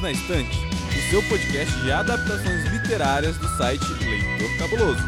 Livros na Estante, o seu podcast de adaptações literárias do site Leitor Cabuloso.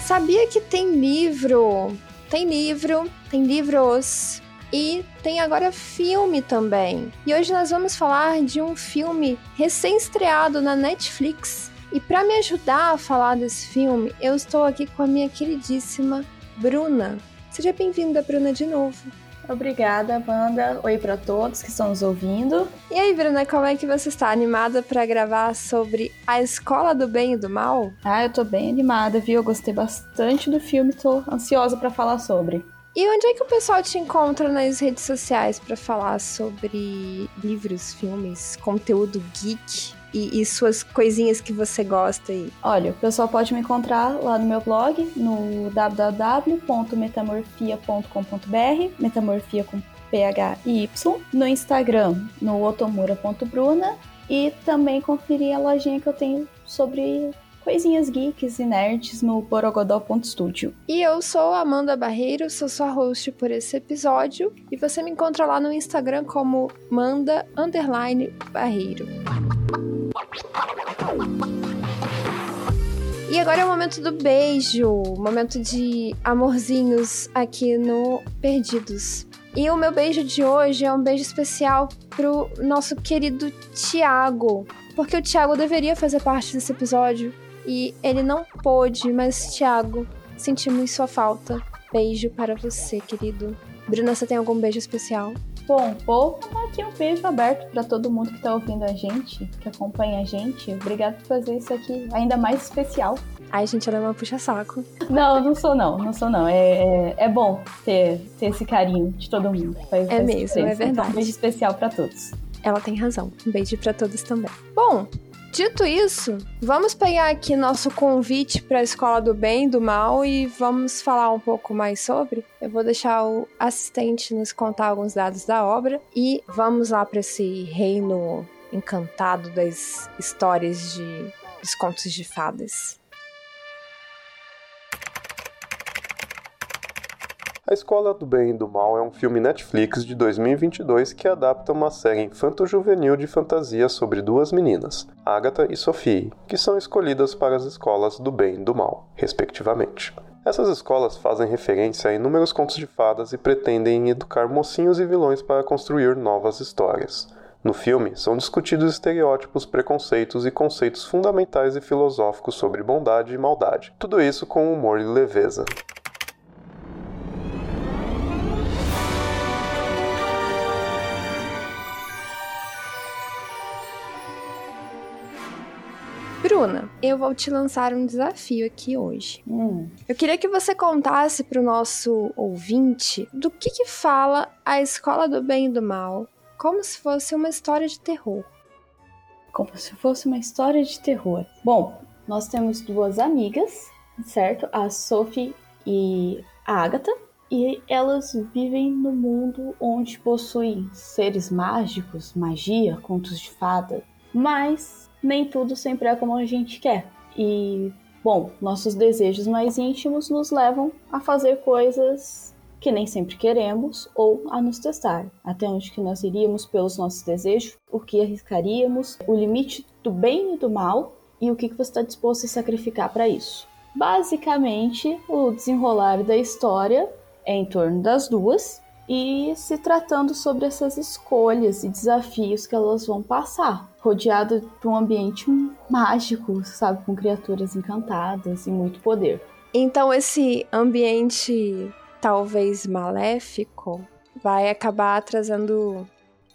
Sabia que tem livro? Tem livro, tem livros e tem agora filme também. E hoje nós vamos falar de um filme recém-estreado na Netflix. E para me ajudar a falar desse filme, eu estou aqui com a minha queridíssima Bruna. Seja bem-vinda, Bruna, de novo. Obrigada, Amanda. Oi para todos que estão nos ouvindo. E aí, Bruna, como é que você está? Animada para gravar sobre a Escola do Bem e do Mal? Ah, eu tô bem animada, viu? Eu gostei bastante do filme, tô ansiosa para falar sobre. E onde é que o pessoal te encontra nas redes sociais para falar sobre livros, filmes, conteúdo geek e, e, suas coisinhas que você gosta aí? Olha, o pessoal pode me encontrar lá no meu blog, no www.metamorfia.com.br, metamorfia com PH e Y, no Instagram, no otomura.bruna e também conferir a lojinha que eu tenho sobre coisinhas geeks e nerds no borogodó.studio. E eu sou Amanda Barreiro, sou sua host por esse episódio e você me encontra lá no Instagram como Manda Barreiro. E agora é o momento do beijo, momento de amorzinhos aqui no Perdidos. E o meu beijo de hoje é um beijo especial pro nosso querido Tiago, porque o Tiago deveria fazer parte desse episódio, e ele não pôde, mas Thiago, sentimos sua falta. Beijo para você, querido. Bruna, você tem algum beijo especial? Bom, vou aqui um beijo aberto para todo mundo que está ouvindo a gente, que acompanha a gente. Obrigado por fazer isso aqui ainda mais especial. Ai, gente, ela é uma puxa-saco. Não, não sou não, não sou não. É, é, é, bom ter, ter esse carinho de todo mundo. Faz, é mesmo, diferença. é verdade. Então, um beijo especial para todos. Ela tem razão. Um beijo para todos também. Bom, Dito isso, vamos pegar aqui nosso convite para a Escola do Bem e do Mal e vamos falar um pouco mais sobre. Eu vou deixar o assistente nos contar alguns dados da obra e vamos lá para esse reino encantado das histórias de dos contos de fadas. A Escola do Bem e do Mal é um filme Netflix de 2022 que adapta uma série infanto-juvenil de fantasia sobre duas meninas, Agatha e Sophie, que são escolhidas para as escolas do bem e do mal, respectivamente. Essas escolas fazem referência a inúmeros contos de fadas e pretendem educar mocinhos e vilões para construir novas histórias. No filme, são discutidos estereótipos, preconceitos e conceitos fundamentais e filosóficos sobre bondade e maldade. Tudo isso com humor e leveza. Eu vou te lançar um desafio aqui hoje. Hum. Eu queria que você contasse para o nosso ouvinte do que, que fala a Escola do Bem e do Mal, como se fosse uma história de terror. Como se fosse uma história de terror. Bom, nós temos duas amigas, certo? A Sophie e a Agatha. E elas vivem no mundo onde possuem seres mágicos, magia, contos de fada. Mas nem tudo sempre é como a gente quer. E, bom, nossos desejos mais íntimos nos levam a fazer coisas que nem sempre queremos ou a nos testar. Até onde que nós iríamos pelos nossos desejos, o que arriscaríamos, o limite do bem e do mal e o que, que você está disposto a sacrificar para isso. Basicamente, o desenrolar da história é em torno das duas e se tratando sobre essas escolhas e desafios que elas vão passar, rodeado de um ambiente mágico, sabe, com criaturas encantadas e muito poder. Então esse ambiente talvez maléfico vai acabar trazendo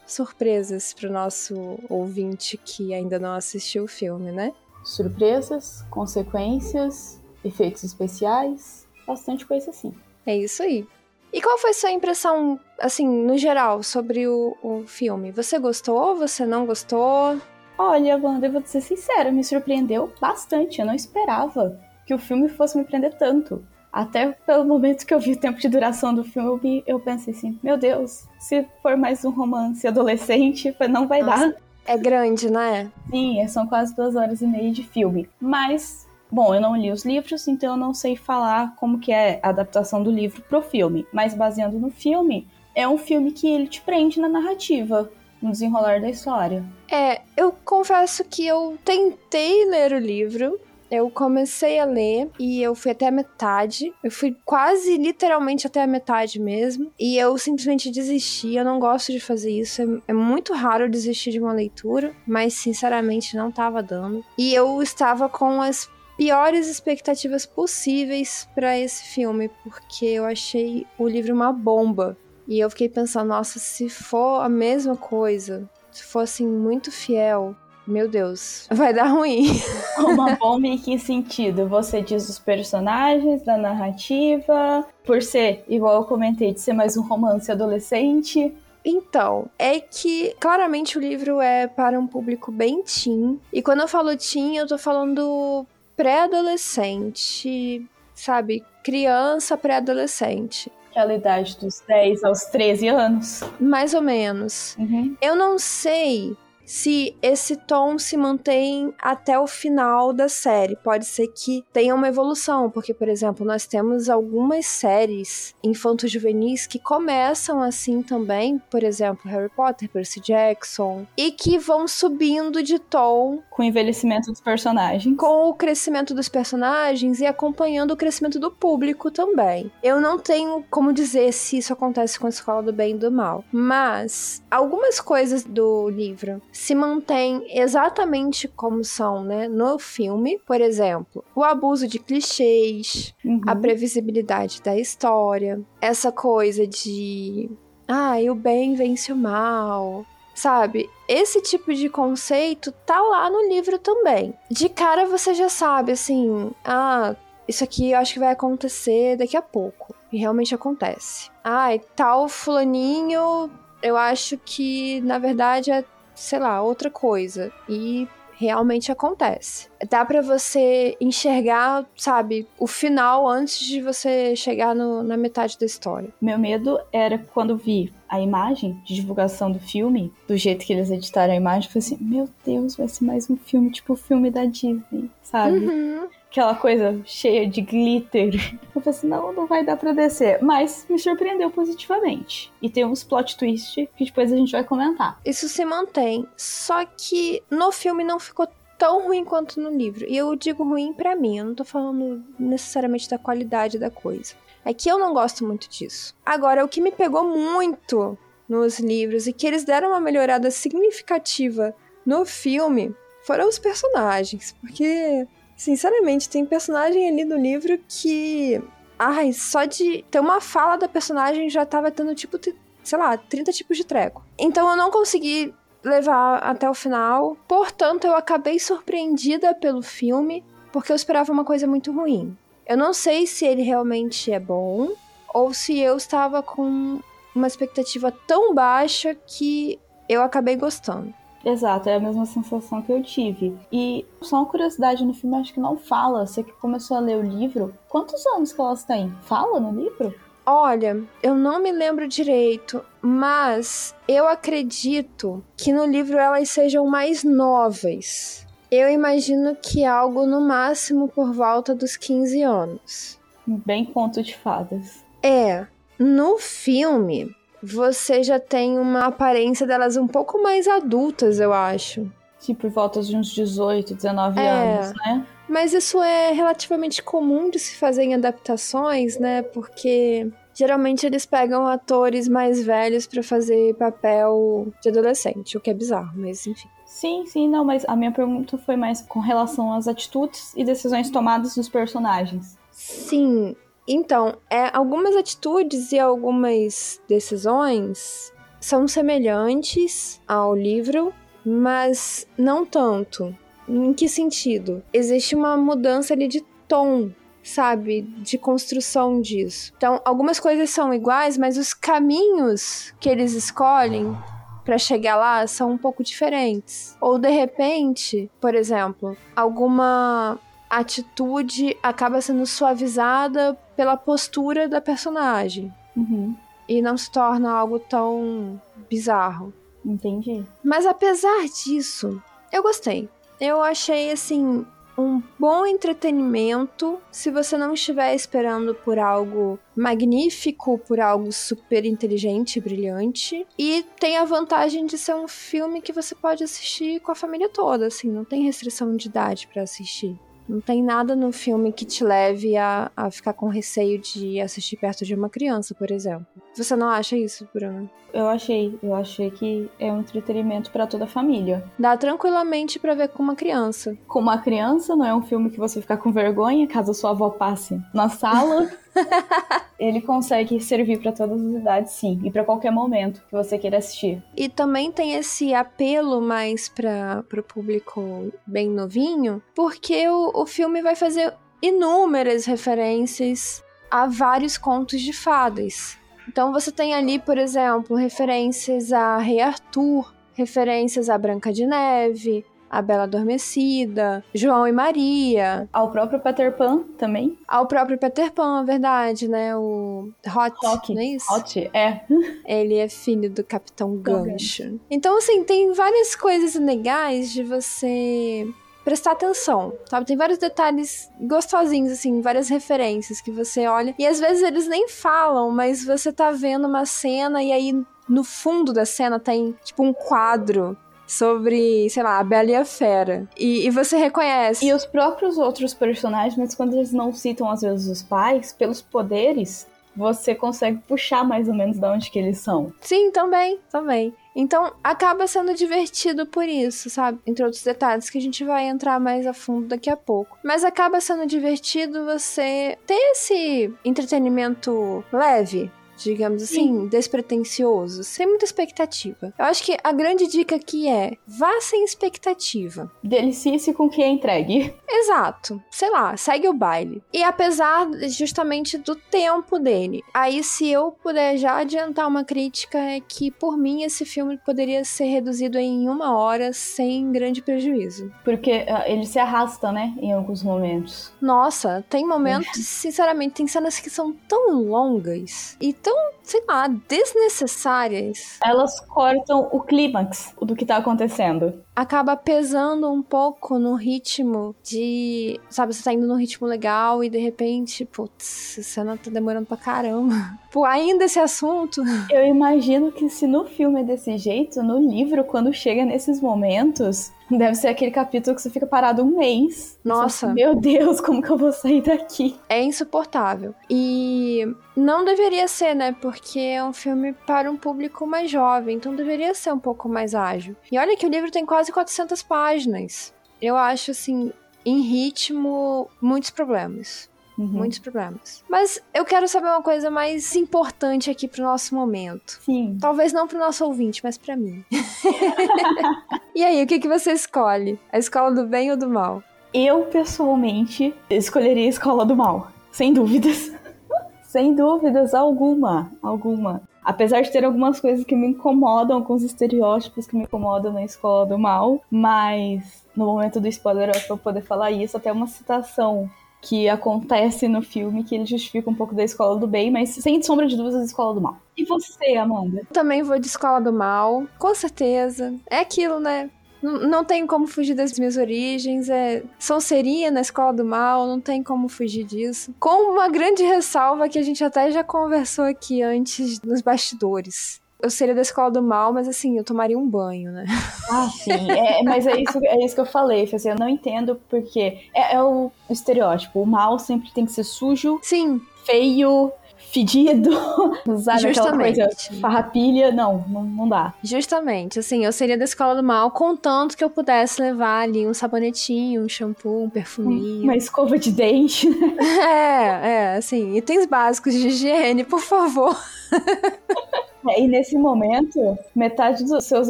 surpresas para o nosso ouvinte que ainda não assistiu o filme, né? Surpresas, consequências, efeitos especiais, bastante coisa assim. É isso aí. E qual foi sua impressão, assim, no geral, sobre o, o filme? Você gostou? Você não gostou? Olha, Wanda, eu vou ser sincera, me surpreendeu bastante. Eu não esperava que o filme fosse me prender tanto. Até pelo momento que eu vi o tempo de duração do filme, eu pensei assim: meu Deus, se for mais um romance adolescente, não vai Nossa, dar. É grande, né? Sim, são quase duas horas e meia de filme. Mas Bom, eu não li os livros, então eu não sei falar como que é a adaptação do livro pro filme. Mas baseando no filme, é um filme que ele te prende na narrativa, no desenrolar da história. É, eu confesso que eu tentei ler o livro, eu comecei a ler e eu fui até a metade. Eu fui quase literalmente até a metade mesmo. E eu simplesmente desisti. Eu não gosto de fazer isso. É, é muito raro desistir de uma leitura, mas sinceramente não estava dando. E eu estava com as piores expectativas possíveis para esse filme, porque eu achei o livro uma bomba. E eu fiquei pensando, nossa, se for a mesma coisa, se for assim muito fiel, meu Deus, vai dar ruim. Uma bomba em que sentido? Você diz dos personagens, da narrativa, por ser, igual eu comentei, de ser mais um romance adolescente. Então, é que claramente o livro é para um público bem teen. E quando eu falo teen, eu tô falando pré-adolescente, sabe? Criança pré-adolescente. Aquela idade dos 10 aos 13 anos. Mais ou menos. Uhum. Eu não sei se esse tom se mantém até o final da série. Pode ser que tenha uma evolução, porque, por exemplo, nós temos algumas séries infanto-juvenis que começam assim também, por exemplo, Harry Potter, Percy Jackson, e que vão subindo de tom com o envelhecimento dos personagens. Com o crescimento dos personagens e acompanhando o crescimento do público também. Eu não tenho como dizer se isso acontece com a Escola do Bem e do Mal, mas algumas coisas do livro se mantém exatamente como são, né, no filme. Por exemplo, o abuso de clichês, uhum. a previsibilidade da história, essa coisa de ah, e o bem vence o mal, sabe? Esse tipo de conceito tá lá no livro também. De cara você já sabe assim, ah, isso aqui eu acho que vai acontecer daqui a pouco. E realmente acontece. Ah, e tal fulaninho, eu acho que na verdade é sei lá, outra coisa. E realmente acontece. Dá para você enxergar, sabe, o final antes de você chegar no, na metade da história. Meu medo era quando vi a imagem de divulgação do filme, do jeito que eles editaram a imagem, eu falei assim: meu Deus, vai ser mais um filme, tipo o filme da Disney, sabe? Uhum aquela coisa cheia de glitter. Eu falei assim, não, não vai dar pra descer. Mas me surpreendeu positivamente. E tem uns plot twist que depois a gente vai comentar. Isso se mantém. Só que no filme não ficou tão ruim quanto no livro. E eu digo ruim para mim, eu não tô falando necessariamente da qualidade da coisa. É que eu não gosto muito disso. Agora, o que me pegou muito nos livros e que eles deram uma melhorada significativa no filme foram os personagens, porque Sinceramente, tem personagem ali no livro que. Ai, só de ter uma fala da personagem já tava tendo, tipo, sei lá, 30 tipos de treco. Então eu não consegui levar até o final. Portanto, eu acabei surpreendida pelo filme, porque eu esperava uma coisa muito ruim. Eu não sei se ele realmente é bom ou se eu estava com uma expectativa tão baixa que eu acabei gostando. Exato, é a mesma sensação que eu tive. E só uma curiosidade no filme, acho que não fala. Você que começou a ler o livro, quantos anos que elas têm? Fala no livro? Olha, eu não me lembro direito, mas eu acredito que no livro elas sejam mais novas. Eu imagino que algo no máximo por volta dos 15 anos. Bem conto de fadas. É. No filme, você já tem uma aparência delas um pouco mais adultas, eu acho. Sim, por volta de uns 18, 19 é, anos, né? Mas isso é relativamente comum de se fazer em adaptações, né? Porque geralmente eles pegam atores mais velhos para fazer papel de adolescente, o que é bizarro, mas enfim. Sim, sim, não, mas a minha pergunta foi mais com relação às atitudes e decisões tomadas dos personagens. Sim, então, é, algumas atitudes e algumas decisões são semelhantes ao livro, mas não tanto. Em que sentido? Existe uma mudança ali de tom, sabe? De construção disso. Então, algumas coisas são iguais, mas os caminhos que eles escolhem para chegar lá são um pouco diferentes. Ou de repente, por exemplo, alguma atitude acaba sendo suavizada pela postura da personagem. Uhum. E não se torna algo tão bizarro. Entendi. Mas apesar disso, eu gostei. Eu achei assim um bom entretenimento se você não estiver esperando por algo magnífico, por algo super inteligente e brilhante. E tem a vantagem de ser um filme que você pode assistir com a família toda, assim, não tem restrição de idade para assistir. Não tem nada no filme que te leve a, a ficar com receio de assistir perto de uma criança, por exemplo. Você não acha isso, Bruno? Eu achei, eu achei que é um entretenimento para toda a família. Dá tranquilamente para ver com uma criança. Com uma criança, não é um filme que você ficar com vergonha caso sua avó passe na sala. Ele consegue servir para todas as idades, sim, e para qualquer momento que você queira assistir. E também tem esse apelo mais para o público bem novinho, porque o, o filme vai fazer inúmeras referências a vários contos de fadas. Então você tem ali, por exemplo, referências a Rei Arthur, referências a Branca de Neve, a Bela Adormecida, João e Maria. Ao próprio Peter Pan também. Ao próprio Peter Pan, verdade, né? O Hot, Rock. não é isso? Hot, é. Ele é filho do Capitão Gancho. Então, assim, tem várias coisas legais de você prestar atenção, sabe? Tem vários detalhes gostosinhos, assim, várias referências que você olha. E às vezes eles nem falam, mas você tá vendo uma cena e aí no fundo da cena tem, tipo, um quadro sobre, sei lá, a Bela e a Fera. E, e, você reconhece. E os próprios outros personagens, mas quando eles não citam às vezes os pais, pelos poderes, você consegue puxar mais ou menos de onde que eles são. Sim, também, também. Então acaba sendo divertido por isso, sabe? Entre outros detalhes que a gente vai entrar mais a fundo daqui a pouco. Mas acaba sendo divertido você ter esse entretenimento leve, digamos assim, Sim. despretensioso, sem muita expectativa. Eu acho que a grande dica aqui é: vá sem expectativa. Delicie-se com o que é entregue. Exato. Sei lá, segue o baile. E apesar justamente do tempo dele, aí se eu puder já adiantar uma crítica é que por mim esse filme poderia ser reduzido em uma hora sem grande prejuízo. Porque uh, ele se arrasta, né, em alguns momentos. Nossa, tem momentos, sinceramente, tem cenas que são tão longas e tão tão, sei lá, desnecessárias. Elas cortam o clímax do que tá acontecendo. Acaba pesando um pouco no ritmo de. Sabe, você tá indo num ritmo legal e de repente, putz, a cena tá demorando pra caramba. Pô, ainda esse assunto. Eu imagino que se no filme é desse jeito, no livro, quando chega nesses momentos, Deve ser aquele capítulo que você fica parado um mês. Nossa. Meu Deus, como que eu vou sair daqui? É insuportável. E não deveria ser, né? Porque é um filme para um público mais jovem, então deveria ser um pouco mais ágil. E olha que o livro tem quase 400 páginas. Eu acho, assim, em ritmo, muitos problemas. Uhum. Muitos problemas. Mas eu quero saber uma coisa mais importante aqui pro nosso momento. Sim. Talvez não pro nosso ouvinte, mas para mim. e aí, o que, que você escolhe? A escola do bem ou do mal? Eu, pessoalmente, escolheria a escola do mal. Sem dúvidas. Sem dúvidas alguma. Alguma. Apesar de ter algumas coisas que me incomodam, alguns estereótipos que me incomodam na escola do mal, mas no momento do spoiler eu acho que eu vou poder falar isso, até uma citação que acontece no filme, que ele justifica um pouco da escola do bem, mas sem sombra de dúvidas, a escola do mal. E você, Amanda? Também vou de escola do mal, com certeza. É aquilo, né? Não, tem como fugir das minhas origens, é Sonseria na Escola do Mal, não tem como fugir disso. Com uma grande ressalva que a gente até já conversou aqui antes nos bastidores eu seria da escola do mal, mas assim, eu tomaria um banho, né? Ah, sim. É, mas é isso, é isso que eu falei. Assim, eu não entendo porque é, é o estereótipo. O mal sempre tem que ser sujo. Sim. Feio, fedido, usar Justamente. aquela coisa farrapilha, não, não, não dá. Justamente, assim, eu seria da escola do mal, contanto que eu pudesse levar ali um sabonetinho, um shampoo, um perfuminho. Uma escova de dente, né? É, é, assim, itens básicos de higiene, por favor. É, e nesse momento, metade dos seus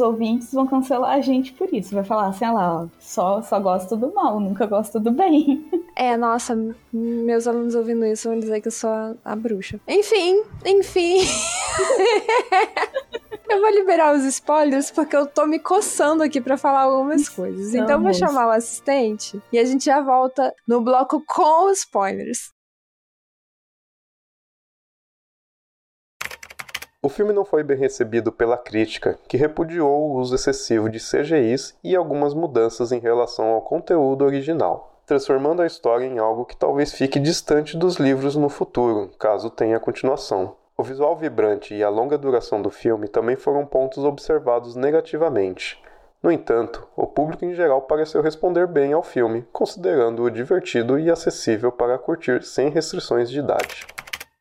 ouvintes vão cancelar a gente por isso. Vai falar assim, ah lá, ó, só, só gosta do mal, nunca gosta do bem. É, nossa, meus alunos ouvindo isso vão dizer que eu sou a, a bruxa. Enfim, enfim. eu vou liberar os spoilers porque eu tô me coçando aqui para falar algumas coisas. Então eu vou chamar o assistente e a gente já volta no bloco com spoilers. O filme não foi bem recebido pela crítica, que repudiou o uso excessivo de CGIs e algumas mudanças em relação ao conteúdo original. transformando a história em algo que talvez fique distante dos livros no futuro, caso tenha continuação. O visual vibrante e a longa duração do filme também foram pontos observados negativamente. No entanto, o público em geral pareceu responder bem ao filme, considerando-o divertido e acessível para curtir sem restrições de idade.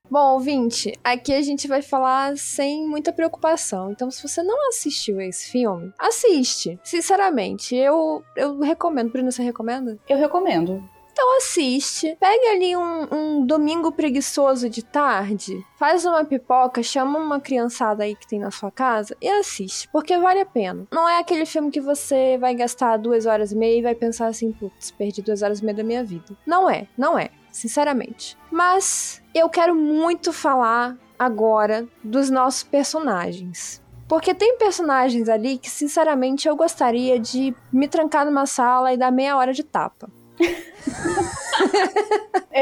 Bom, ouvinte, aqui a gente vai falar sem muita preocupação. Então, se você não assistiu esse filme, assiste. Sinceramente, eu, eu recomendo. Bruno, você recomenda? Eu recomendo. Então assiste, pega ali um, um, domingo preguiçoso de tarde, faz uma pipoca, chama uma criançada aí que tem na sua casa e assiste, porque vale a pena. Não é aquele filme que você vai gastar duas horas e meia e vai pensar assim, putz, perdi duas horas e meia da minha vida. Não é, não é, sinceramente. Mas eu quero muito falar agora dos nossos personagens. Porque tem personagens ali que, sinceramente, eu gostaria de me trancar numa sala e dar meia hora de tapa.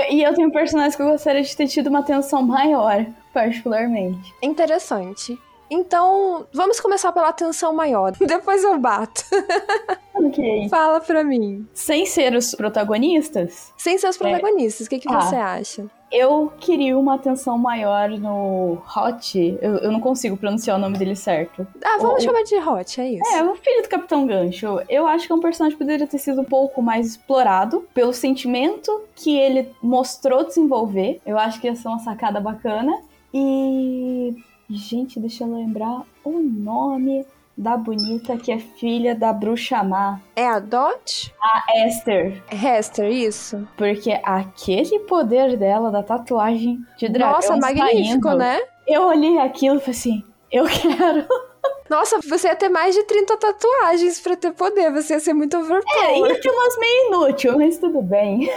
E eu tenho personagens que eu gostaria de ter tido uma atenção maior, particularmente. Interessante. Então, vamos começar pela atenção maior. Depois eu bato. Ok. Fala pra mim. Sem ser os protagonistas? Sem ser os protagonistas, o é. que, que ah. você acha? Eu queria uma atenção maior no Hot. Eu, eu não consigo pronunciar o nome dele certo. Ah, vamos o, chamar de Hot, é isso. É, o filho do Capitão Gancho. Eu acho que é um personagem que poderia ter sido um pouco mais explorado pelo sentimento que ele mostrou desenvolver. Eu acho que ia ser uma sacada bacana. E. Gente, deixa eu lembrar o nome da bonita que é filha da bruxa má. É a Dot? A Esther. Hester, isso. Porque aquele poder dela da tatuagem de dragão Nossa, magnífico, saindo, né? Eu olhei aquilo e falei assim, eu quero. Nossa, você ia ter mais de 30 tatuagens pra ter poder. Você ia ser muito overpower. É, ter umas meio inútil, mas tudo bem.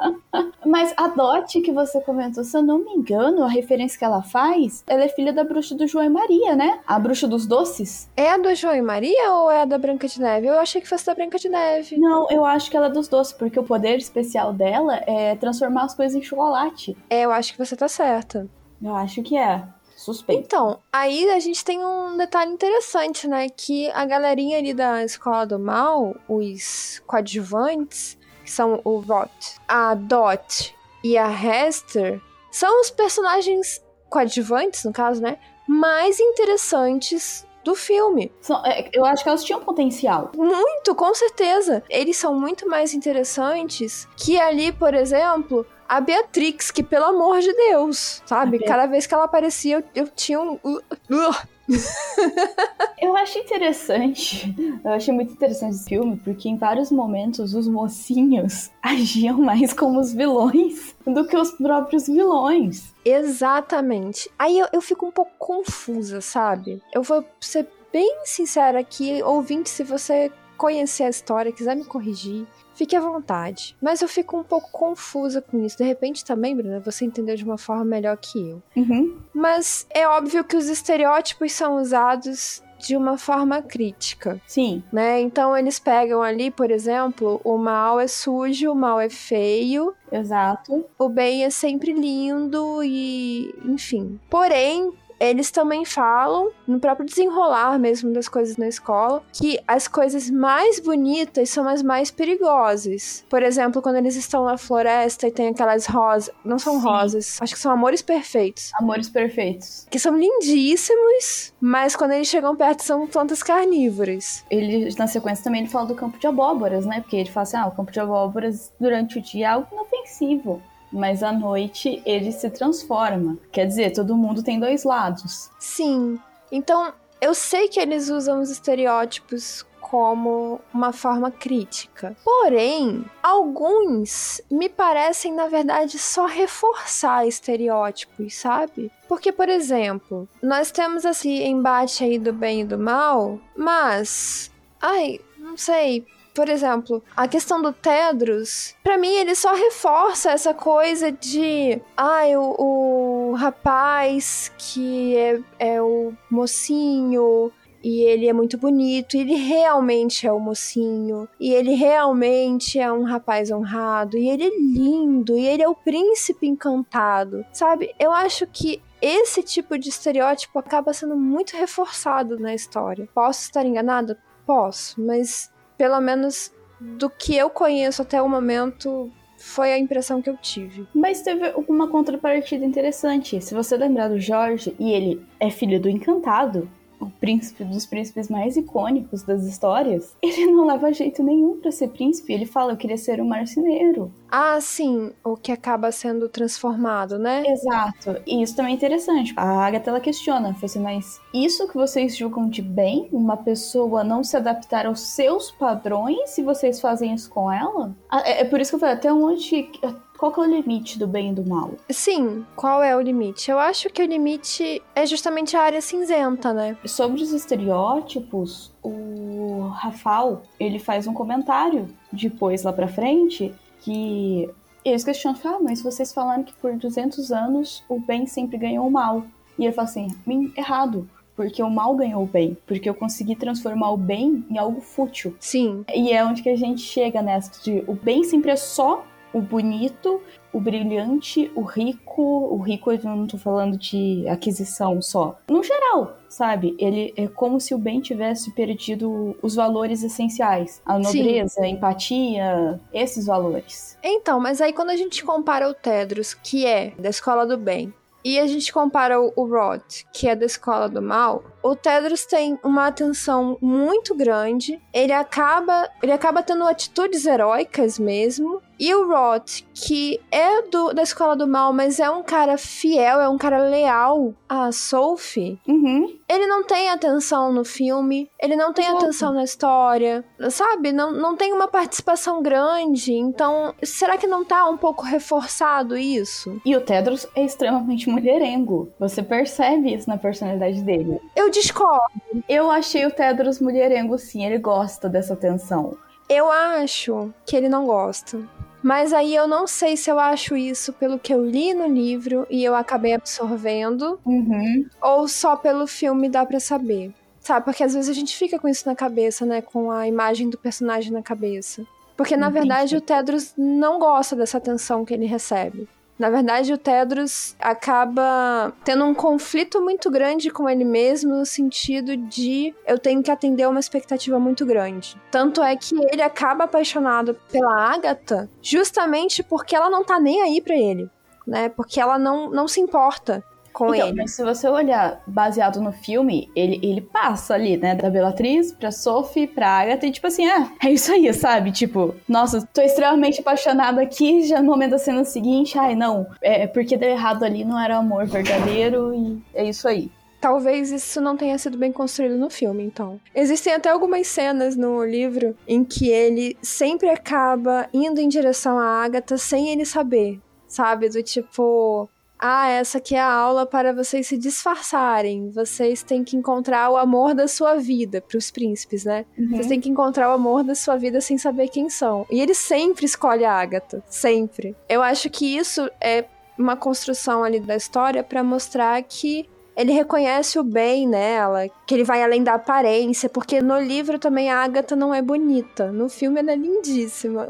mas a Dot que você comentou, se eu não me engano, a referência que ela faz, ela é filha da bruxa do João e Maria, né? A bruxa dos doces. É a do João e Maria ou é a da Branca de Neve? Eu achei que fosse da Branca de Neve. Não, eu acho que ela é dos doces, porque o poder especial dela é transformar as coisas em chocolate. É, eu acho que você tá certa. Eu acho que é. Suspeito. Então, aí a gente tem um detalhe interessante, né? Que a galerinha ali da Escola do Mal, os coadjuvantes, que são o Rot, a Dot e a Hester, são os personagens coadjuvantes, no caso, né? Mais interessantes do filme. É, eu acho que elas tinham potencial. Muito, com certeza. Eles são muito mais interessantes que ali, por exemplo, a Beatrix, que pelo amor de Deus, sabe? Cada vez que ela aparecia, eu, eu tinha um. Uh, uh. eu acho interessante, eu achei muito interessante esse filme, porque em vários momentos os mocinhos agiam mais como os vilões do que os próprios vilões. Exatamente. Aí eu, eu fico um pouco confusa, sabe? Eu vou ser bem sincera aqui, ouvinte, se você conhecer a história, quiser me corrigir, Fique à vontade. Mas eu fico um pouco confusa com isso. De repente também, Bruna, você entendeu de uma forma melhor que eu. Uhum. Mas é óbvio que os estereótipos são usados de uma forma crítica. Sim. Né? Então eles pegam ali, por exemplo, o mal é sujo, o mal é feio. Exato. O bem é sempre lindo e, enfim. Porém, eles também falam, no próprio desenrolar mesmo das coisas na escola, que as coisas mais bonitas são as mais perigosas. Por exemplo, quando eles estão na floresta e tem aquelas rosas. Não são Sim. rosas, acho que são amores perfeitos. Amores perfeitos. Que são lindíssimos, mas quando eles chegam perto são plantas carnívoras. Ele, na sequência, também ele fala do campo de abóboras, né? Porque ele fala assim: ah, o campo de abóboras durante o dia é algo inofensivo mas à noite ele se transforma. Quer dizer, todo mundo tem dois lados. Sim. Então, eu sei que eles usam os estereótipos como uma forma crítica. Porém, alguns me parecem, na verdade, só reforçar estereótipos, sabe? Porque, por exemplo, nós temos esse embate aí do bem e do mal, mas. Ai, não sei por exemplo, a questão do Tedros, para mim ele só reforça essa coisa de, ai, ah, o, o rapaz que é, é o mocinho, e ele é muito bonito, ele realmente é o mocinho, e ele realmente é um rapaz honrado, e ele é lindo, e ele é o príncipe encantado, sabe? Eu acho que esse tipo de estereótipo acaba sendo muito reforçado na história. Posso estar enganada? Posso, mas pelo menos do que eu conheço até o momento, foi a impressão que eu tive. Mas teve uma contrapartida interessante. Se você lembrar do Jorge, e ele é filho do Encantado, o príncipe dos príncipes mais icônicos das histórias, ele não leva jeito nenhum para ser príncipe. Ele fala, eu queria ser um marceneiro. Ah, sim, o que acaba sendo transformado, né? Exato. E isso também é interessante. A Agatha ela questiona, fala assim, mas isso que vocês julgam de bem, uma pessoa não se adaptar aos seus padrões, se vocês fazem isso com ela? É, é por isso que eu falei, até onde qual que é o limite do bem e do mal? Sim, qual é o limite? Eu acho que o limite é justamente a área cinzenta, né? Sobre os estereótipos, o Rafal, ele faz um comentário depois lá pra frente que eles questionam, ah, mas vocês falaram que por 200 anos o bem sempre ganhou o mal. E ele fala assim, errado, porque o mal ganhou o bem, porque eu consegui transformar o bem em algo fútil. Sim. E é onde que a gente chega nessa de o bem sempre é só o bonito, o brilhante, o rico. O rico eu não tô falando de aquisição só. No geral, sabe? Ele é como se o bem tivesse perdido os valores essenciais. A nobreza, Sim. a empatia, esses valores. Então, mas aí quando a gente compara o Tedros, que é da escola do bem, e a gente compara o, Rod, que é da escola do mal, o Tedros tem uma atenção muito grande. Ele acaba, ele acaba tendo atitudes heróicas mesmo. E o Roth, que é do, da escola do mal, mas é um cara fiel, é um cara leal a Sophie, uhum. ele não tem atenção no filme, ele não tem Exato. atenção na história, sabe? Não, não tem uma participação grande. Então, será que não tá um pouco reforçado isso? E o Tedros é extremamente mulherengo. Você percebe isso na personalidade dele. Eu discordo. Eu achei o Tedros mulherengo, sim. Ele gosta dessa atenção. Eu acho que ele não gosta. Mas aí eu não sei se eu acho isso pelo que eu li no livro e eu acabei absorvendo, uhum. ou só pelo filme dá para saber. Sabe? Porque às vezes a gente fica com isso na cabeça, né? Com a imagem do personagem na cabeça. Porque na Entendi. verdade o Tedros não gosta dessa atenção que ele recebe. Na verdade, o Tedros acaba tendo um conflito muito grande com ele mesmo, no sentido de eu tenho que atender uma expectativa muito grande. Tanto é que ele acaba apaixonado pela Agatha justamente porque ela não tá nem aí para ele, né? Porque ela não, não se importa com então, ele. Mas se você olhar baseado no filme, ele, ele passa ali, né? Da Bellatriz pra Sophie, pra Agatha, e tipo assim, ah, é isso aí, sabe? Tipo, nossa, tô extremamente apaixonada aqui, já no momento da cena seguinte, ai, não, é porque deu errado ali, não era amor verdadeiro, e é isso aí. Talvez isso não tenha sido bem construído no filme, então. Existem até algumas cenas no livro em que ele sempre acaba indo em direção à Agatha sem ele saber, sabe? Do tipo, ah, essa aqui é a aula para vocês se disfarçarem. Vocês têm que encontrar o amor da sua vida, para os príncipes, né? Uhum. Vocês têm que encontrar o amor da sua vida sem saber quem são. E ele sempre escolhe a Agatha, sempre. Eu acho que isso é uma construção ali da história para mostrar que ele reconhece o bem nela, que ele vai além da aparência, porque no livro também a Agatha não é bonita. No filme ela é lindíssima.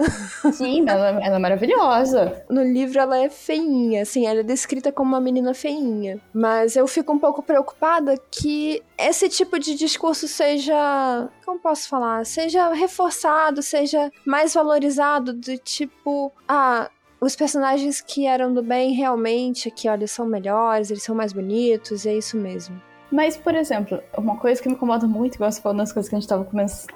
Sim, ela, ela é maravilhosa. No livro ela é feinha, assim, ela é descrita como uma menina feinha. Mas eu fico um pouco preocupada que esse tipo de discurso seja. Como posso falar? Seja reforçado, seja mais valorizado, do tipo. Ah, os personagens que eram do bem realmente aqui, olha, são melhores, eles são mais bonitos, e é isso mesmo. Mas, por exemplo, uma coisa que me incomoda muito, igual você falou nas coisas que a gente tava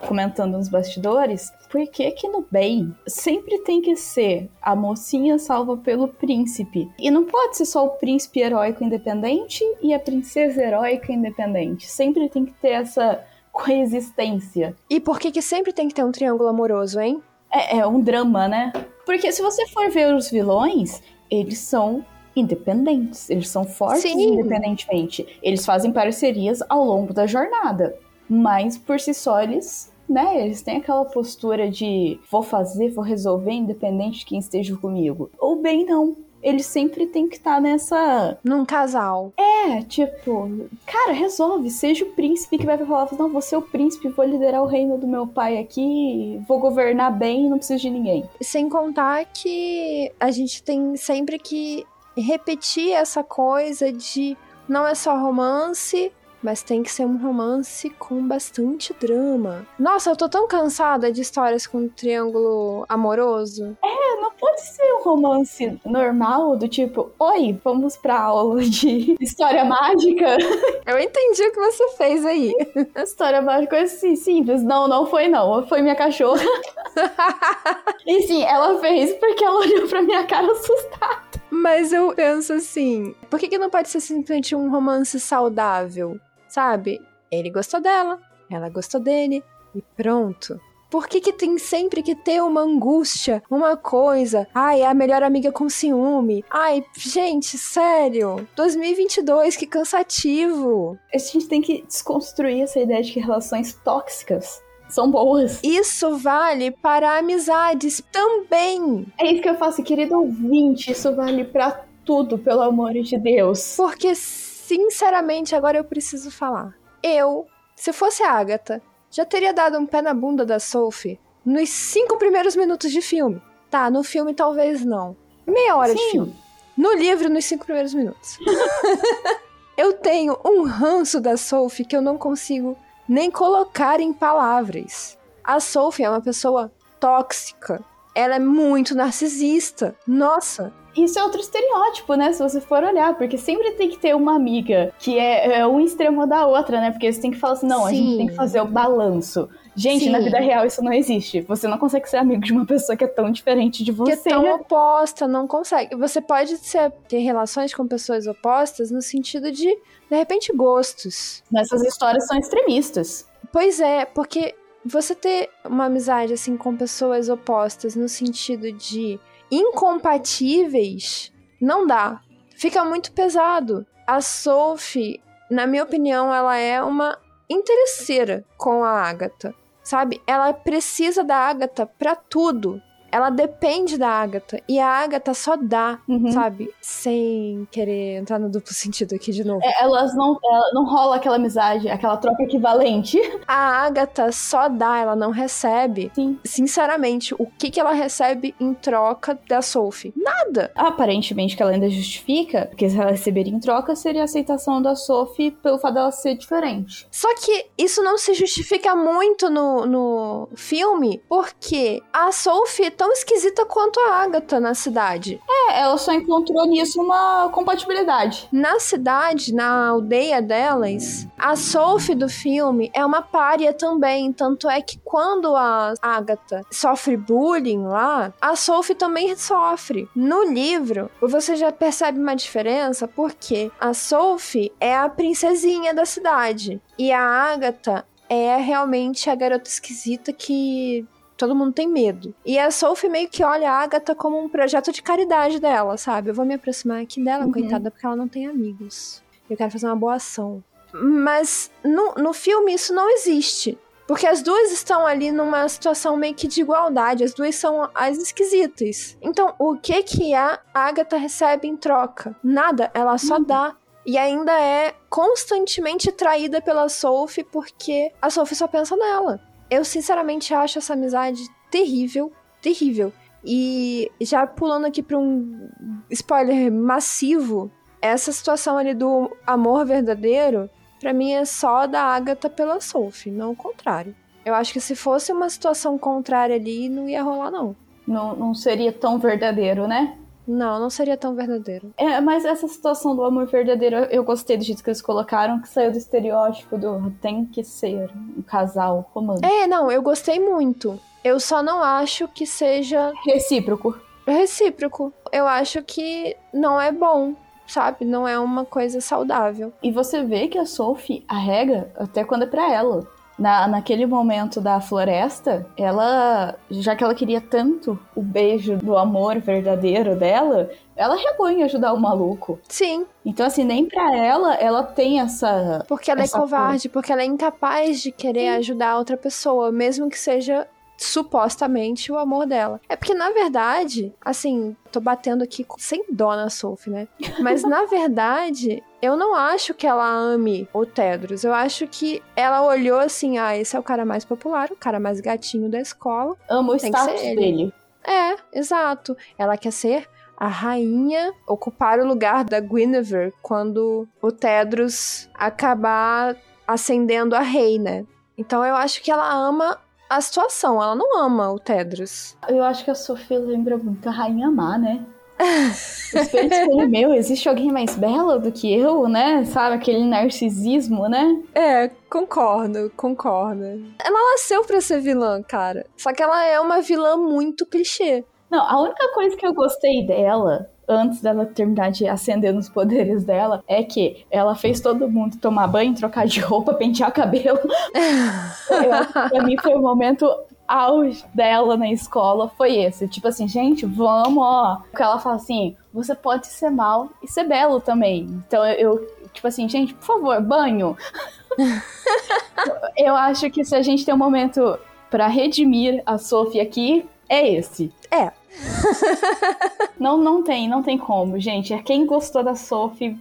comentando nos bastidores, por que que no bem sempre tem que ser a mocinha salva pelo príncipe? E não pode ser só o príncipe heróico independente e a princesa heróica independente. Sempre tem que ter essa coexistência. E por que que sempre tem que ter um triângulo amoroso, hein? É, é um drama, né? Porque se você for ver os vilões, eles são independentes, eles são fortes Sim. independentemente. Eles fazem parcerias ao longo da jornada, mas por si só eles, né, eles têm aquela postura de vou fazer, vou resolver independente de quem esteja comigo. Ou bem não, ele sempre tem que estar tá nessa. Num casal. É, tipo, cara, resolve. Seja o príncipe que vai falar: não, vou ser o príncipe, vou liderar o reino do meu pai aqui, vou governar bem não preciso de ninguém. Sem contar que a gente tem sempre que repetir essa coisa de não é só romance, mas tem que ser um romance com bastante drama. Nossa, eu tô tão cansada de histórias com triângulo amoroso. É, não pode ser um romance normal, do tipo, oi, vamos pra aula de história mágica. Eu entendi o que você fez aí. história mágica é assim, simples. Não, não foi não. Foi minha cachorra. e sim, ela fez porque ela olhou pra minha cara assustada. Mas eu penso assim, por que, que não pode ser simplesmente um romance saudável? Sabe? Ele gostou dela, ela gostou dele, e pronto. Por que, que tem sempre que ter uma angústia, uma coisa? Ai, é a melhor amiga com ciúme. Ai, gente, sério. 2022, que cansativo. A gente tem que desconstruir essa ideia de que relações tóxicas são boas. Isso vale para amizades também. É isso que eu faço, querido ouvinte. Isso vale para tudo, pelo amor de Deus. Porque, sinceramente, agora eu preciso falar. Eu, se fosse a Agatha, já teria dado um pé na bunda da Sophie nos cinco primeiros minutos de filme. Tá, no filme talvez não. Meia hora Sim. de filme. No livro, nos cinco primeiros minutos. eu tenho um ranço da Sophie que eu não consigo nem colocar em palavras. A Sophie é uma pessoa tóxica. Ela é muito narcisista. Nossa, Isso é outro estereótipo, né? Se você for olhar, porque sempre tem que ter uma amiga que é, é um extremo da outra, né? Porque você tem que falar assim, não, a gente Sim. tem que fazer o balanço. Gente, Sim. na vida real isso não existe. Você não consegue ser amigo de uma pessoa que é tão diferente de que você. é tão né? oposta, não consegue. Você pode ser- ter relações com pessoas opostas no sentido de, de repente, gostos. Nessas histórias são extremistas. Pois é, porque você ter uma amizade assim com pessoas opostas no sentido de incompatíveis, não dá. Fica muito pesado. A Sophie, na minha opinião, ela é uma interesseira com a Agatha. Sabe? Ela precisa da Agatha pra tudo. Ela depende da Agatha. E a Agatha só dá, Uhum. sabe? Sem querer entrar no duplo sentido aqui de novo. É, Elas não, ela- não rola aquela amizade, aquela troca equivalente. A Agatha só dá, ela não recebe. Sim. Sinceramente, o que, que ela recebe em troca da Sophie? Nada. Aparentemente que ela ainda justifica, porque se ela receberia em troca, seria a aceitação da Sophie pelo fato dela ser diferente. Só que isso não se justifica muito no, no filme, porque a Sophie é tão esquisita quanto a Agatha na cidade. É, ela só encontrou nisso uma compatibilidade. Na cidade, na aldeia delas, a Sophie do filme é uma pária também. Tanto é que quando a Agatha sofre bullying lá, a Sophie também sofre. No livro, você já percebe uma diferença porque a Sophie é a princesinha da cidade e a Agatha é realmente a garota esquisita que todo mundo tem medo. E a Sophie meio que olha a Agatha como um projeto de caridade dela, sabe? Eu vou me aproximar aqui dela, Uhum. coitada, porque ela não tem amigos. Eu quero fazer uma boa ação. Mas no, no filme isso não existe. Porque as duas estão ali numa situação meio que de igualdade, as duas são as esquisitas. Então, o que que a Agatha recebe em troca? Nada, ela só dá. E ainda é constantemente traída pela Sophie porque a Sophie só pensa nela. Eu sinceramente acho essa amizade terrível, terrível. E já pulando aqui pra um spoiler massivo, essa situação ali do amor verdadeiro, pra mim é só da Agatha pela Sophie, não o contrário. Eu acho que se fosse uma situação contrária ali, não ia rolar, não. Não, não seria tão verdadeiro, né? Não, não seria tão verdadeiro. É, mas essa situação do amor verdadeiro, eu gostei do jeito que eles colocaram, que saiu do estereótipo do tem que ser um casal romântico. É, não, eu gostei muito. Eu só não acho que seja Recíproco. recíproco. Eu acho que não é bom, sabe? Não é uma coisa saudável. E você vê que a Sophie arrega até quando é pra ela. Na, naquele momento da floresta, ela, já que ela queria tanto o beijo do amor verdadeiro dela, ela regou em ajudar o maluco. Sim, Então, assim, nem pra ela, ela tem essa. porque ela Essa é covarde, porque ela é incapaz de querer Sim. ajudar outra pessoa, mesmo que seja supostamente o amor dela. É porque, na verdade, assim, tô batendo aqui sem dó na Sophie, né? Mas, na verdade, eu não acho que ela ame o Tedros. Eu acho que ela olhou assim, ah, esse é o cara mais popular, o cara mais gatinho da escola. Ama o status dele. É, exato. Ela quer ser a rainha ocupar o lugar da Guinevere quando o Tedros acabar ascendendo a rei, né? Então eu acho que ela ama a situação, ela não ama o Tedros. Eu acho que a Sophie lembra muito a Rainha Má, né? Espelho, espelho meu, existe alguém mais bela do que eu, né? Sabe, aquele narcisismo, né? É, concordo, concordo. Ela nasceu pra ser vilã, cara. Só que ela é uma vilã muito clichê. Não, a única coisa que eu gostei dela antes dela terminar de acender nos poderes dela, é que ela fez todo mundo tomar banho, trocar de roupa, pentear cabelo. Eu, pra mim foi o momento auge dela na escola foi esse. Tipo assim, gente, vamos, ó. Porque ela fala assim: você pode ser mal e ser belo também. Então eu, tipo assim, gente, por favor, banho. eu acho que se a gente tem um momento para redimir a Sophie aqui, é esse. É, não, não tem, não tem como, gente. É quem gostou da Sophie,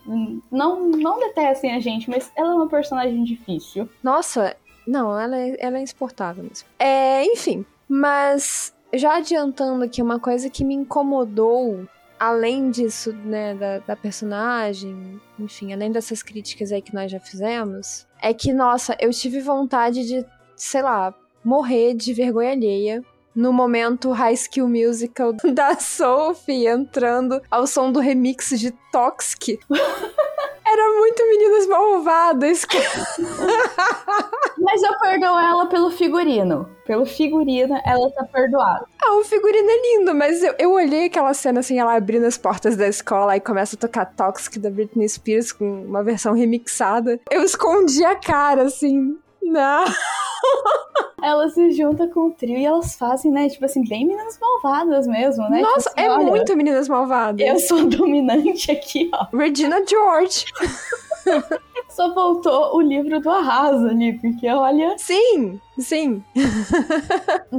não, não detestem a gente, mas ela é uma personagem difícil. Nossa, não, ela é, ela é insuportável mesmo. É, enfim, mas já adiantando aqui uma coisa que me incomodou, além disso, né, da, da personagem, enfim, além dessas críticas aí que nós já fizemos, é que, nossa, eu tive vontade de, sei lá, morrer de vergonha alheia no momento High School Musical da Sophie entrando ao som do remix de Toxic. Era muito Meninas Malvadas. Mas eu perdoo ela pelo figurino. Pelo figurino, ela tá perdoada. Ah, o figurino é lindo, mas eu, eu olhei aquela cena assim, ela abrindo as portas da escola e começa a tocar Toxic da Britney Spears com uma versão remixada. Eu escondi a cara, assim. Não. elas se juntam com o trio e elas fazem, né? Tipo assim, bem meninas malvadas mesmo, né? Nossa, tipo assim, é muito meninas malvadas. Eu sou dominante aqui, ó. Regina George. Só faltou o livro do Arraso ali, porque olha. Sim, sim.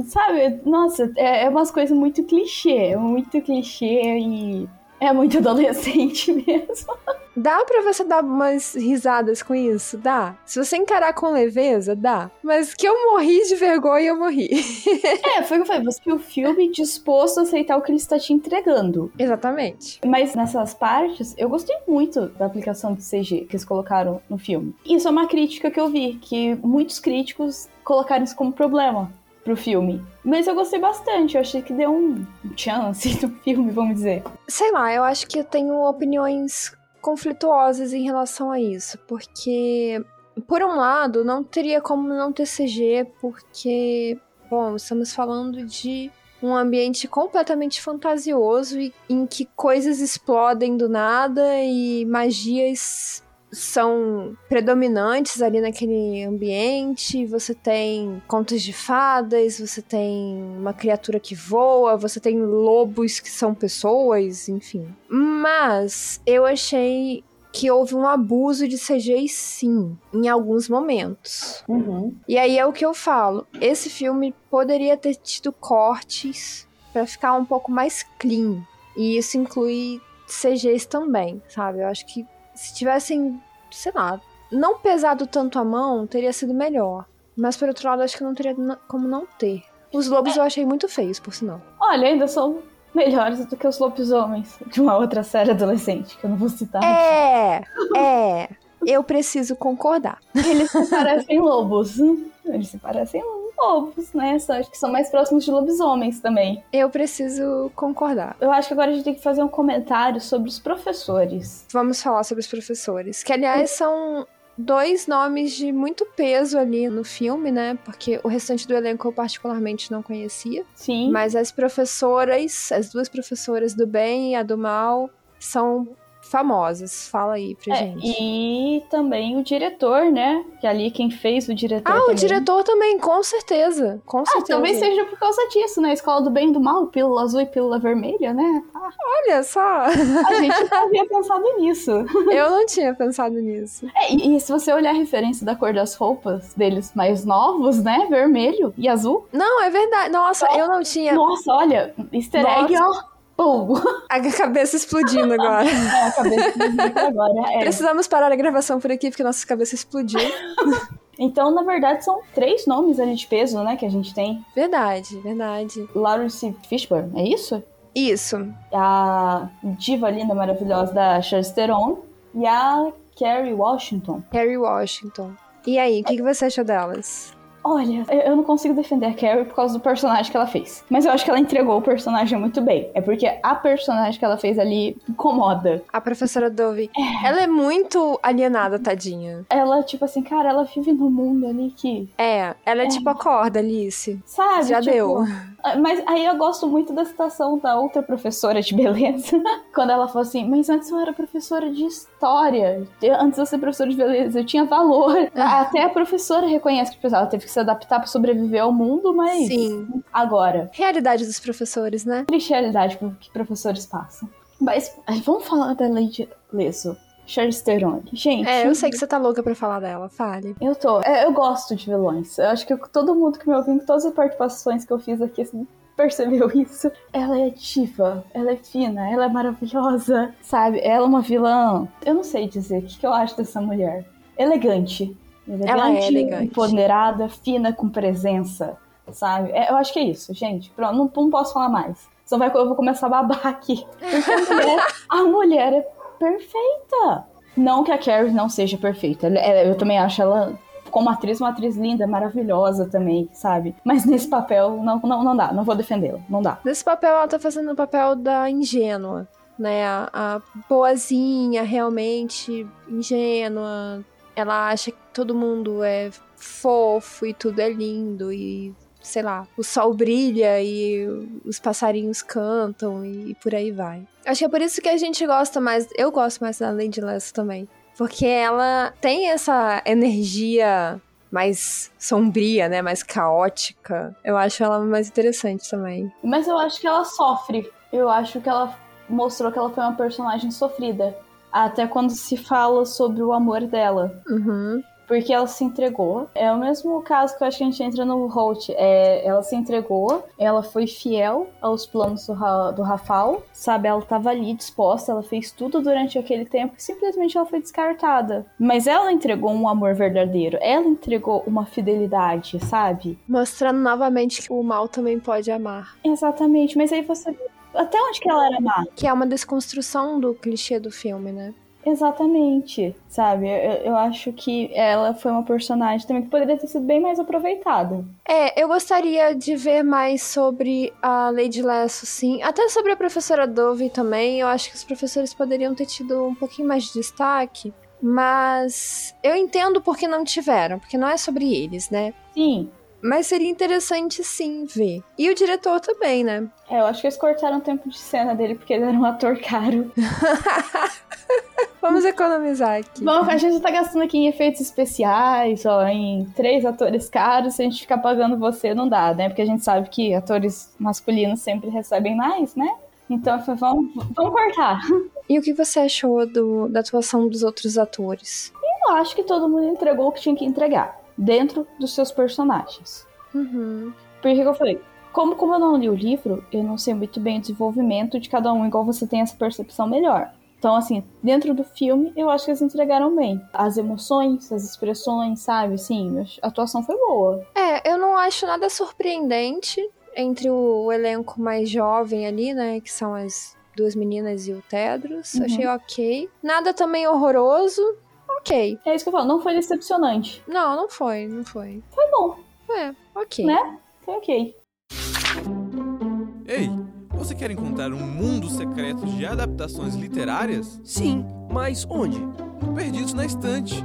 Sabe, nossa, é, é umas coisas muito clichê, muito clichê e é muito adolescente mesmo. Dá pra você dar umas risadas com isso? Dá. Se você encarar com leveza, dá. Mas que eu morri de vergonha, eu morri. é, foi o que eu falei. Você viu o filme disposto a aceitar o que ele está te entregando. Exatamente. Mas nessas partes, eu gostei muito da aplicação de CG que eles colocaram no filme. Isso é uma crítica que eu vi, que muitos críticos colocaram isso como problema pro filme. Mas eu gostei bastante, eu achei que deu um chance no filme, vamos dizer. Sei lá, eu acho que eu tenho opiniões conflituosas em relação a isso, porque por um lado, não teria como não ter CG, porque, bom, estamos falando de um ambiente completamente fantasioso e em que coisas explodem do nada e magias são predominantes ali naquele ambiente. Você tem contos de fadas, você tem uma criatura que voa, você tem lobos que são pessoas, enfim. Mas eu achei que houve um abuso de CGI sim, em alguns momentos. Uhum. E aí é o que eu falo. Esse filme poderia ter tido cortes para ficar um pouco mais clean. E isso inclui CGs também, sabe? Eu acho que se tivessem, sei lá, não pesado tanto a mão, teria sido melhor. Mas por outro lado, acho que não teria como não ter. Os lobos eu achei muito feios, por sinal. Olha, ainda são melhores do que os lobisomens de uma outra série adolescente, que eu não vou citar. É, é. Eu preciso concordar. Eles se parecem lobos. Eles se parecem lobos, né? Só acho que são mais próximos de lobisomens também. Eu preciso concordar. Eu acho que agora a gente tem que fazer um comentário sobre os professores. Vamos falar sobre os professores, que aliás são dois nomes de muito peso ali no filme, né? Porque o restante do elenco eu particularmente não conhecia. Sim. Mas as professoras, as duas professoras do bem e a do mal, são famosas. Fala aí pra é, gente. E também o diretor, né? Que ali quem fez o diretor. Ah, também. o diretor também, com certeza. Com ah, certeza. talvez seja por causa disso, né? Escola do bem e do mal, pílula azul e pílula vermelha, né? Ah, Olha só. a gente não havia pensado nisso. Eu não tinha pensado nisso. É, e, e, se você olhar a referência da cor das roupas deles mais novos, né? Vermelho e azul. Não, é verdade. Nossa, eu não tinha. Nossa, olha, easter egg, ó. Pum. A cabeça explodindo agora. É, a cabeça explodindo agora. É. Precisamos parar a gravação por aqui porque nossa cabeça explodiu. Então, na verdade, são três nomes ali de peso, né, que a gente tem. Verdade, verdade. Lawrence Fishburne, é isso? Isso. A diva linda, maravilhosa da Charlize Theron e a Kerry Washington. Kerry Washington. E aí, o que, que você achou delas? Olha, eu não consigo defender a Carrie por causa do personagem que ela fez. Mas eu acho que ela entregou o personagem muito bem. É porque a personagem que ela fez ali incomoda. A professora Dove, é. ela é muito alienada, tadinha. Ela, tipo assim, cara, ela vive no mundo ali que. É, ela é, é. tipo a corda, Alice. Sabe? Já tipo, deu. Mas aí eu gosto muito da citação da outra professora de beleza. Quando ela falou assim, mas antes eu era professora de história. Antes de eu ser professora de beleza, eu tinha valor. Ah. Até a professora reconhece que ela teve que se adaptar para sobreviver ao mundo, mas. Sim. Agora. Realidade dos professores, né? Triste realidade que professores passam. Mas vamos falar da Lady Leso. Charlize Theron. Gente. É, eu sei que você tá louca pra falar dela, fale. Eu tô. É, eu gosto de vilões. Eu acho que todo mundo que me ouviu, em todas as participações que eu fiz aqui, assim, percebeu isso. Ela é diva, ela é fina, ela é maravilhosa, sabe? Ela é uma vilã. Eu não sei dizer o que, que eu acho dessa mulher. Elegante. Elegante, ela é elegante. empoderada, fina, com presença, sabe? É, eu acho que é isso, gente. Pronto, não, não posso falar mais. Só vai, eu vou começar a babar aqui. Porque a mulher, a mulher é perfeita. Não que a Carrie não seja perfeita. Eu também acho ela como atriz, uma atriz linda, maravilhosa também, sabe? Mas nesse papel, não, não, não dá, não vou defendê-la, não dá. Nesse papel, ela tá fazendo o papel da ingênua, né? A, a boazinha, realmente ingênua. Ela acha que todo mundo é fofo e tudo é lindo e sei lá, o sol brilha e os passarinhos cantam e por aí vai. Acho que é por isso que a gente gosta mais, eu gosto mais da Lady Less também. Porque ela tem essa energia mais sombria, né? Mais caótica. Eu acho ela mais interessante também. Mas eu acho que ela sofre. Eu acho que ela mostrou que ela foi uma personagem sofrida. Até quando se fala sobre o amor dela. Uhum porque ela se entregou. É o mesmo caso que eu acho que a gente entra no Holt. É, ela se entregou, ela foi fiel aos planos do, Ra do Rafal, sabe? Ela estava ali disposta, ela fez tudo durante aquele tempo e simplesmente ela foi descartada. Mas ela entregou um amor verdadeiro, ela entregou uma fidelidade, sabe? Mostrando novamente que o mal também pode amar. Exatamente, mas aí você até onde que ela era má? Que é uma desconstrução do clichê do filme, né? Exatamente, sabe? Eu, eu, acho que ela foi uma personagem também que poderia ter sido bem mais aproveitada. É, eu gostaria de ver mais sobre a Lady Lasso, sim. Até sobre a professora Dove também. Eu acho que os professores poderiam ter tido um pouquinho mais de destaque. Mas eu entendo porque não tiveram, porque não é sobre eles, né? Sim. Mas seria interessante sim ver. E o diretor também, né? É, eu acho que eles cortaram o tempo de cena dele porque ele era um ator caro. Vamos economizar aqui. Bom, a gente tá gastando aqui em efeitos especiais, ó, em três atores caros. Se a gente ficar pagando você, não dá, né? Porque a gente sabe que atores masculinos sempre recebem mais, né? Então, vamos, vamos cortar. E o que você achou do, da atuação dos outros atores? Eu acho que todo mundo entregou o que tinha que entregar dentro dos seus personagens. Uhum. Por que eu falei? Como, como eu não li o livro, eu não sei muito bem o desenvolvimento de cada um, igual você tem essa percepção melhor. Então, assim, dentro do filme, eu acho que eles entregaram bem. As emoções, as expressões, sabe? Sim, a atuação foi boa. É, eu não acho nada surpreendente entre o elenco mais jovem ali, né? Que são as duas meninas e o Tedros. Uhum. Achei ok. Nada também horroroso ok. É isso que eu falo, não foi decepcionante. Não, não foi, não foi. Foi bom. É, ok. Né? Foi ok. Ei, você quer encontrar um mundo secreto de adaptações literárias? Sim, mas onde? Perdidos na Estante.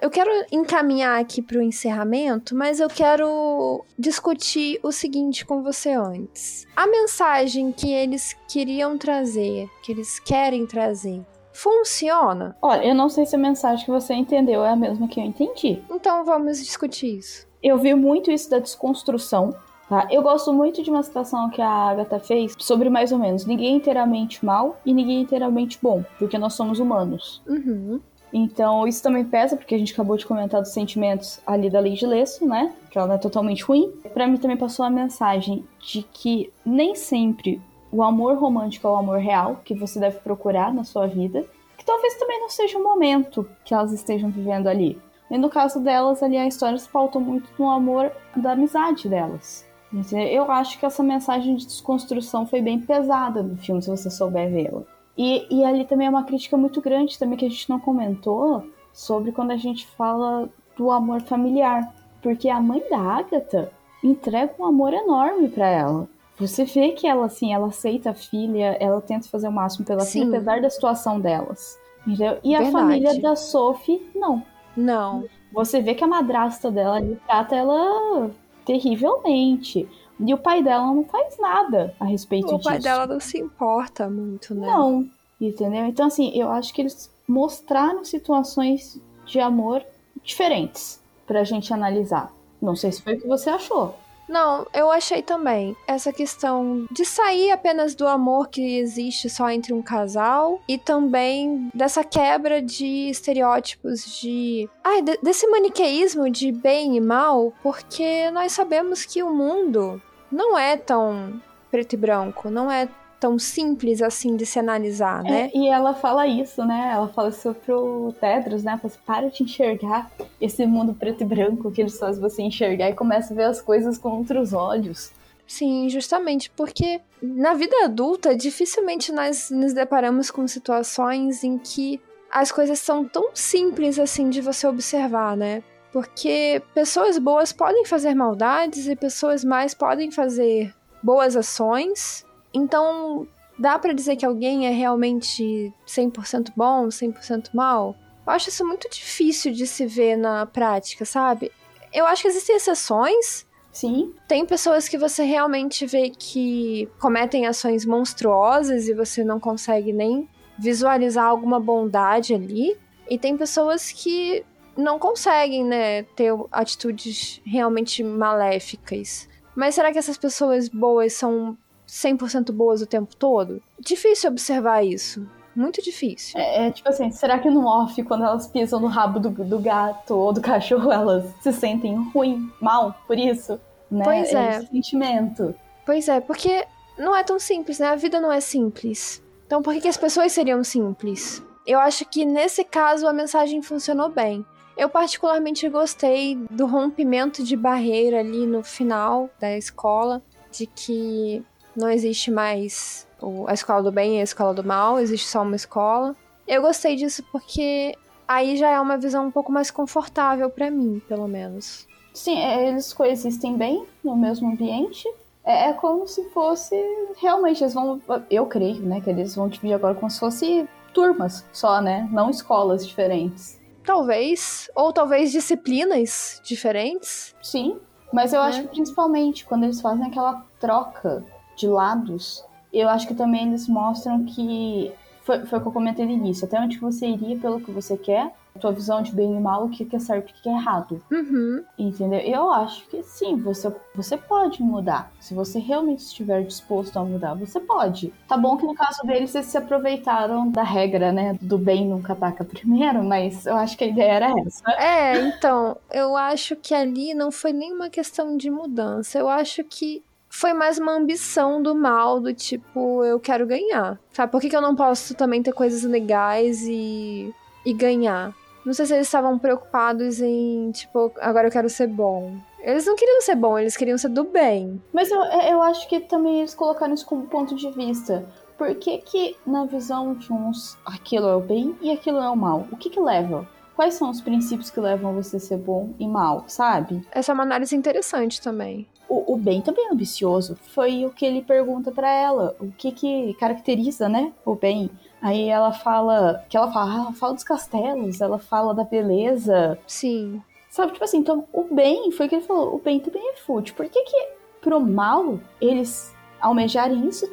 Eu quero encaminhar aqui para o encerramento, mas eu quero discutir o seguinte com você antes. A mensagem que eles queriam trazer, que eles querem trazer, funciona? Olha, eu não sei se a mensagem que você entendeu é a mesma que eu entendi. Então vamos discutir isso. Eu vi muito isso da desconstrução. Tá? Eu gosto muito de uma citação que a Agatha fez sobre mais ou menos ninguém é inteiramente mal e ninguém é inteiramente bom, porque nós somos humanos. Uhum. Então, isso também pesa, porque a gente acabou de comentar dos sentimentos ali da Lei de Lesso, né? Que ela não é totalmente ruim. Para mim também passou a mensagem de que nem sempre o amor romântico é o amor real que você deve procurar na sua vida, que talvez também não seja o momento que elas estejam vivendo ali. E no caso delas, ali a história se pautou muito no amor da amizade delas. Eu acho que essa mensagem de desconstrução foi bem pesada no filme, se você souber vê-la. E, e ali também é uma crítica muito grande também que a gente não comentou sobre quando a gente fala do amor familiar. Porque a mãe da Agatha entrega um amor enorme para ela. Você vê que ela, assim, ela aceita a filha, ela tenta fazer o máximo pela Sim. filha, apesar da situação delas. Entendeu? E Verdade. a família da Sophie, não. Não. Você vê que a madrasta dela trata ela terrivelmente. E o pai dela não faz nada a respeito o disso. O pai dela não se importa muito, né? Não, entendeu? Então, assim, eu acho que eles mostraram situações de amor diferentes pra gente analisar. Não sei se foi o que você achou. Não, eu achei também essa questão de sair apenas do amor que existe só entre um casal e também dessa quebra de estereótipos de. Ai, de, desse maniqueísmo de bem e mal, porque nós sabemos que o mundo não é tão preto e branco, não é tão simples assim de se analisar, né? É, e ela fala isso, né? Ela fala isso pro Tedros, né? Fala assim, para de enxergar esse mundo preto e branco que eles fazem você enxergar e começa a ver as coisas com outros olhos. Sim, justamente porque na vida adulta dificilmente nós nos deparamos com situações em que as coisas são tão simples assim de você observar, né? Porque pessoas boas podem fazer maldades e pessoas mais podem fazer boas ações então, dá para dizer que alguém é realmente 100% bom, 100% mal? Eu acho isso muito difícil de se ver na prática, sabe? Eu acho que existem exceções. Sim. Tem pessoas que você realmente vê que cometem ações monstruosas e você não consegue nem visualizar alguma bondade ali. E tem pessoas que não conseguem, né, ter atitudes realmente maléficas. Mas será que essas pessoas boas são 100% boas o tempo todo? Difícil observar isso. Muito difícil. É, é, tipo assim, será que no off, quando elas pisam no rabo do, do gato ou do cachorro, elas se sentem ruim, mal por isso? Né? Pois é. Esse sentimento. Pois é, porque não é tão simples, né? A vida não é simples. Então por que, que as pessoas seriam simples? Eu acho que nesse caso a mensagem funcionou bem. Eu particularmente gostei do rompimento de barreira ali no final da escola, de que não existe mais a escola do bem e a escola do mal, existe só uma escola. Eu gostei disso porque aí já é uma visão um pouco mais confortável para mim, pelo menos. Sim, é, eles coexistem bem no mesmo ambiente. É, é, como se fosse. Realmente, eles vão. Eu creio, né? Que eles vão dividir agora como se fosse turmas só, né? Não escolas diferentes. Talvez. Ou talvez disciplinas diferentes. Sim. Mas eu é. acho que principalmente quando eles fazem aquela troca de lados, eu acho que também eles mostram que foi, foi o que eu comentei no início, até onde você iria pelo que você quer, tua visão de bem e mal, o que é certo e o que é errado. Uhum. Entendeu? Eu acho que sim, você, você pode mudar. Se você realmente estiver disposto a mudar, você pode. Tá bom que no caso deles eles se aproveitaram da regra, né? Do bem nunca ataca primeiro, mas eu acho que a ideia era essa. É, então, eu acho que ali não foi nenhuma questão de mudança. Eu acho que foi mais uma ambição do mal, do tipo, eu quero ganhar. Sabe? Por que, que eu não posso também ter coisas legais e, e ganhar? Não sei se eles estavam preocupados em, tipo, agora eu quero ser bom. Eles não queriam ser bom, eles queriam ser do bem. Mas eu, eu acho que também eles colocaram isso como ponto de vista. Por que que, na visão de uns, aquilo é o bem e aquilo é o mal? O que que leva? Quais são os princípios que levam você a ser bom e mal, sabe? Essa é uma análise interessante também. O, o Ben também é ambicioso. Foi o que ele pergunta para ela. O que que caracteriza, né, o Ben? Aí ela fala, que ela fala, ela fala dos castelos, ela fala da beleza. Sim. Sabe, tipo assim, então o Ben, foi o que ele falou, o Ben também é fútil. Por que que pro mal eles almejarem isso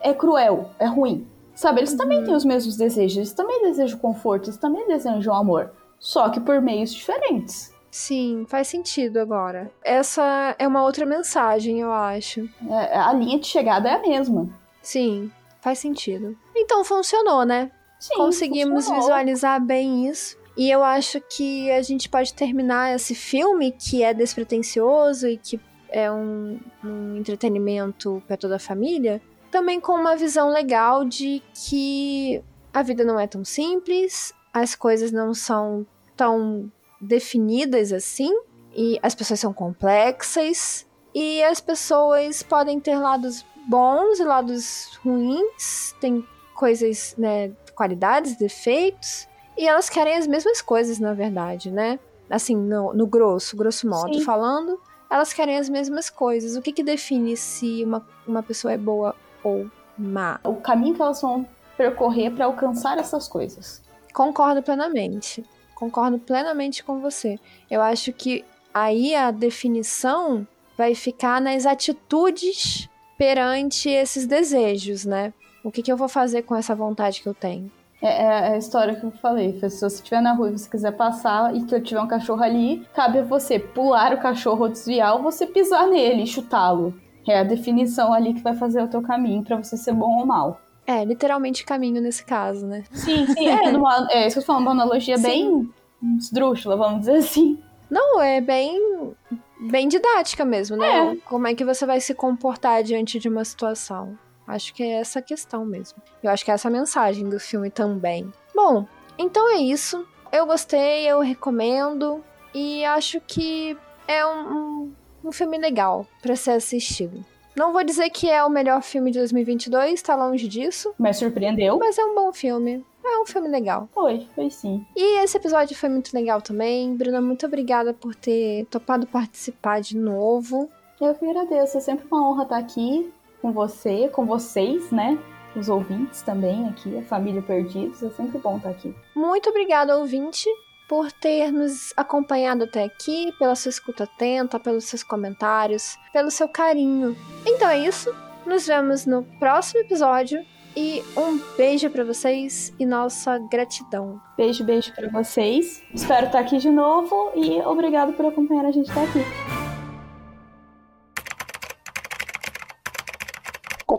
é cruel, é ruim? Sabe, eles uhum. também têm os mesmos desejos, eles também desejam conforto, eles também desejam amor. Só que por meios diferentes. Sim, faz sentido agora. Essa é uma outra mensagem, eu acho. É, a linha de chegada é a mesma. Sim, faz sentido. Então funcionou, né? Sim, Conseguimos funcionou. visualizar bem isso. E eu acho que a gente pode terminar esse filme, que é despretensioso e que é um, um entretenimento para toda a família, também com uma visão legal de que a vida não é tão simples, as coisas não são tão definidas assim, e as pessoas são complexas, E as pessoas podem ter lados bons e lados ruins, tem coisas, né, qualidades, defeitos, e elas querem as mesmas coisas, na verdade, né? Assim, no, no grosso, grosso modo Sim. falando, elas querem as mesmas coisas. O que, que define se uma, uma pessoa é boa ou má? O caminho que elas vão percorrer para alcançar essas coisas. Concordo plenamente. Concordo plenamente com você. Eu acho que aí a definição vai ficar nas atitudes perante esses desejos, né? O que, que eu vou fazer com essa vontade que eu tenho? É, é a história que eu falei. Se você estiver na rua e você quiser passar e que eu tiver um cachorro ali, cabe a você pular o cachorro ou desviar ou você pisar nele e chutá-lo. É a definição ali que vai fazer o teu caminho para você ser bom ou mal. É, literalmente caminho nesse caso, né? Sim, sim. É, numa, é isso que eu falando, uma analogia sim. bem esdrúxula, vamos dizer assim. Não, é bem bem didática mesmo, né? É. Como é que você vai se comportar diante de uma situação. Acho que é essa a questão mesmo. Eu acho que é essa a mensagem do filme também. Bom, então é isso. Eu gostei, eu recomendo. E acho que é um, um, um filme legal para ser assistido. Não vou dizer que é o melhor filme de 2022, tá longe disso. Mas surpreendeu. Mas é um bom filme. É um filme legal. Foi, foi sim. E esse episódio foi muito legal também. Bruna, muito obrigada por ter topado participar de novo. Eu que agradeço. É sempre uma honra estar aqui com você, com vocês, né? Os ouvintes também aqui, a família Perdidos. É sempre bom estar aqui. Muito obrigada, ouvinte, por ter nos acompanhado até aqui, pela sua escuta atenta, pelos seus comentários, pelo seu carinho. Então é isso. Nos vemos no próximo episódio e um beijo para vocês e nossa gratidão. Beijo, beijo para vocês. Espero estar aqui de novo e obrigado por acompanhar a gente até aqui.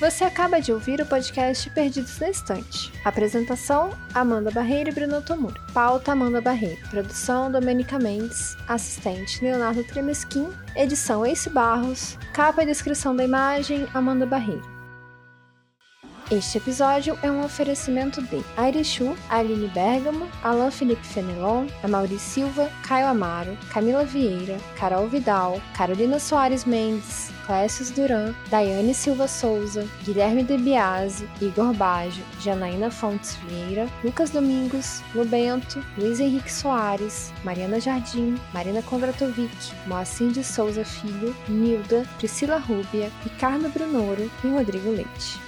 Você acaba de ouvir o podcast Perdidos na Estante. Apresentação: Amanda Barreiro e Bruno Tomura. Pauta: Amanda Barreiro. Produção: Domenica Mendes. Assistente: Leonardo Tremesquim. Edição: Ace Barros. Capa e descrição da imagem: Amanda Barreiro. Este episódio é um oferecimento de Airechu, Aline Bergamo, Alain Felipe Fenelon, Amaury Silva, Caio Amaro, Camila Vieira, Carol Vidal, Carolina Soares Mendes, Clécius Duran, Daiane Silva Souza, Guilherme De Biase, Igor Baggio, Janaína Fontes Vieira, Lucas Domingos, Lubento, Luiz Henrique Soares, Mariana Jardim, Marina Kondratovic, Moacir de Souza Filho, Nilda, Priscila Rúbia, Ricardo Brunoro e Rodrigo Leite.